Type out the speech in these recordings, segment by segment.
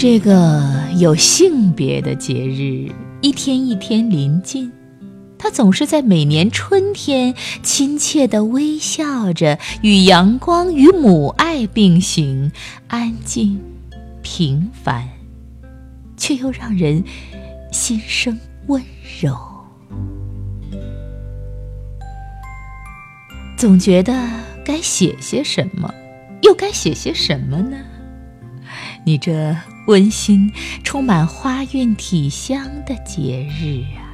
这个有性别的节日，一天一天临近，它总是在每年春天亲切地微笑着，与阳光与母爱并行，安静、平凡，却又让人心生温柔。总觉得该写些什么，又该写些什么呢？你这温馨、充满花韵体香的节日啊，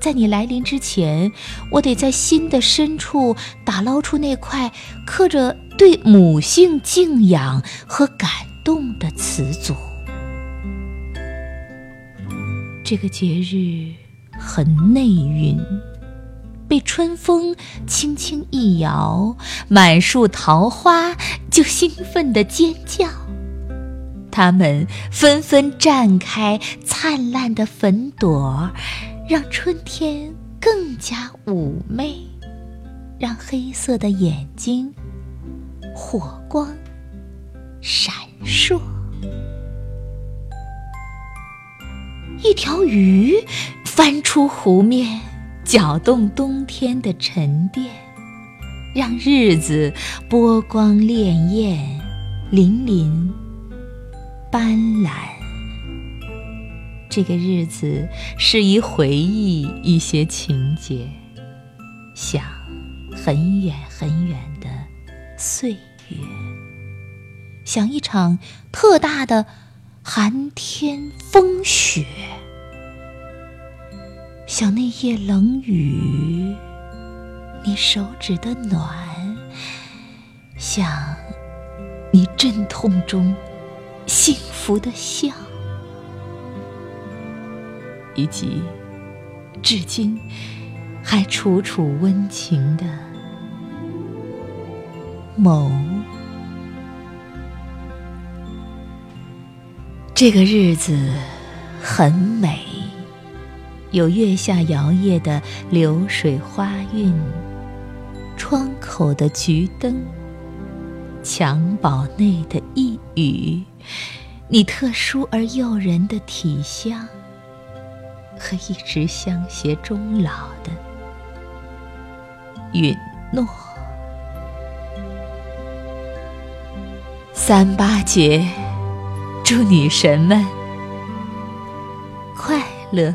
在你来临之前，我得在心的深处打捞出那块刻着对母性敬仰和感动的词组。这个节日很内蕴，被春风轻轻一摇，满树桃花就兴奋地尖叫。它们纷纷绽开灿烂的粉朵，让春天更加妩媚，让黑色的眼睛火光闪烁。一条鱼翻出湖面，搅动冬天的沉淀，让日子波光潋滟，粼粼。斑斓，这个日子适宜回忆一些情节，想很远很远的岁月，想一场特大的寒天风雪，想那夜冷雨，你手指的暖，想你阵痛中。幸福的笑，以及至今还楚楚温情的眸。这个日子很美，有月下摇曳的流水花韵，窗口的桔灯。襁褓内的一语，你特殊而诱人的体香，和一直相携终老的允诺。三八节，祝女神们快乐。